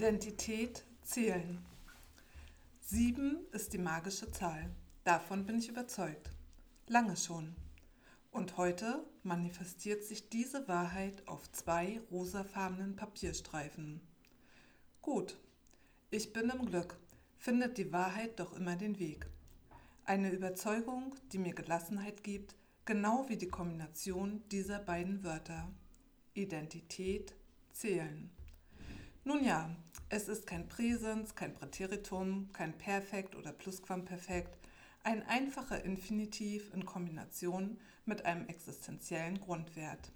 Identität zählen. Sieben ist die magische Zahl. Davon bin ich überzeugt. Lange schon. Und heute manifestiert sich diese Wahrheit auf zwei rosafarbenen Papierstreifen. Gut, ich bin im Glück, findet die Wahrheit doch immer den Weg. Eine Überzeugung, die mir Gelassenheit gibt, genau wie die Kombination dieser beiden Wörter. Identität, Zählen. Nun ja, es ist kein Präsens, kein Präteritum, kein Perfekt oder Plusquamperfekt, ein einfacher Infinitiv in Kombination mit einem existenziellen Grundwert.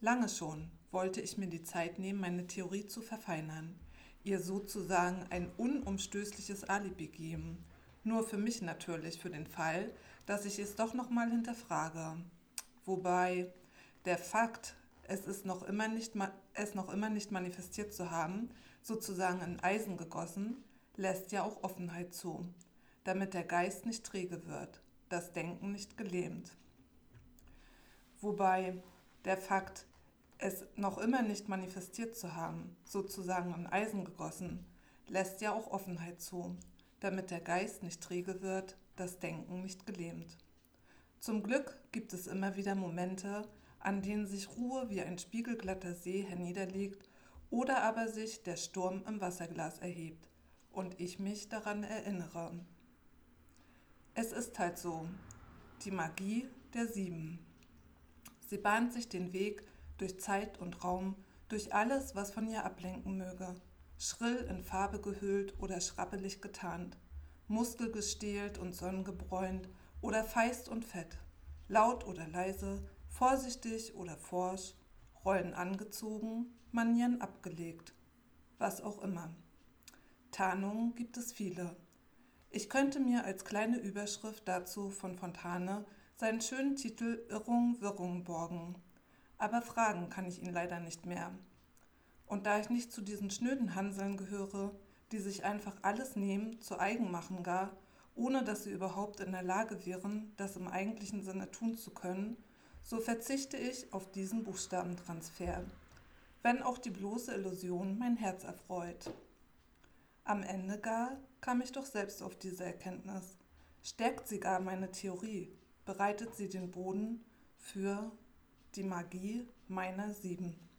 Lange schon wollte ich mir die Zeit nehmen, meine Theorie zu verfeinern, ihr sozusagen ein unumstößliches Alibi geben. Nur für mich natürlich, für den Fall, dass ich es doch nochmal hinterfrage. Wobei der Fakt, es ist noch immer nicht, es noch immer nicht manifestiert zu haben, sozusagen in Eisen gegossen, lässt ja auch Offenheit zu, damit der Geist nicht träge wird, das Denken nicht gelähmt. Wobei der Fakt, es noch immer nicht manifestiert zu haben, sozusagen in Eisen gegossen, lässt ja auch Offenheit zu, damit der Geist nicht träge wird, das Denken nicht gelähmt. Zum Glück gibt es immer wieder Momente, an denen sich Ruhe wie ein spiegelglatter See herniederlegt oder aber sich der Sturm im Wasserglas erhebt und ich mich daran erinnere. Es ist halt so, die Magie der Sieben. Sie bahnt sich den Weg durch Zeit und Raum, durch alles, was von ihr ablenken möge, schrill in Farbe gehüllt oder schrappelig getarnt, muskelgestählt und sonnengebräunt oder feist und fett, laut oder leise, vorsichtig oder forsch, Rollen angezogen, Manieren abgelegt, was auch immer. Tarnungen gibt es viele. Ich könnte mir als kleine Überschrift dazu von Fontane seinen schönen Titel Irrung, Wirrung borgen. Aber fragen kann ich ihn leider nicht mehr. Und da ich nicht zu diesen schnöden Hanseln gehöre, die sich einfach alles nehmen, zu eigen machen gar, ohne dass sie überhaupt in der Lage wären, das im eigentlichen Sinne tun zu können, so verzichte ich auf diesen Buchstabentransfer, wenn auch die bloße Illusion mein Herz erfreut. Am Ende gar kam ich doch selbst auf diese Erkenntnis, stärkt sie gar meine Theorie, bereitet sie den Boden für die Magie meiner Sieben.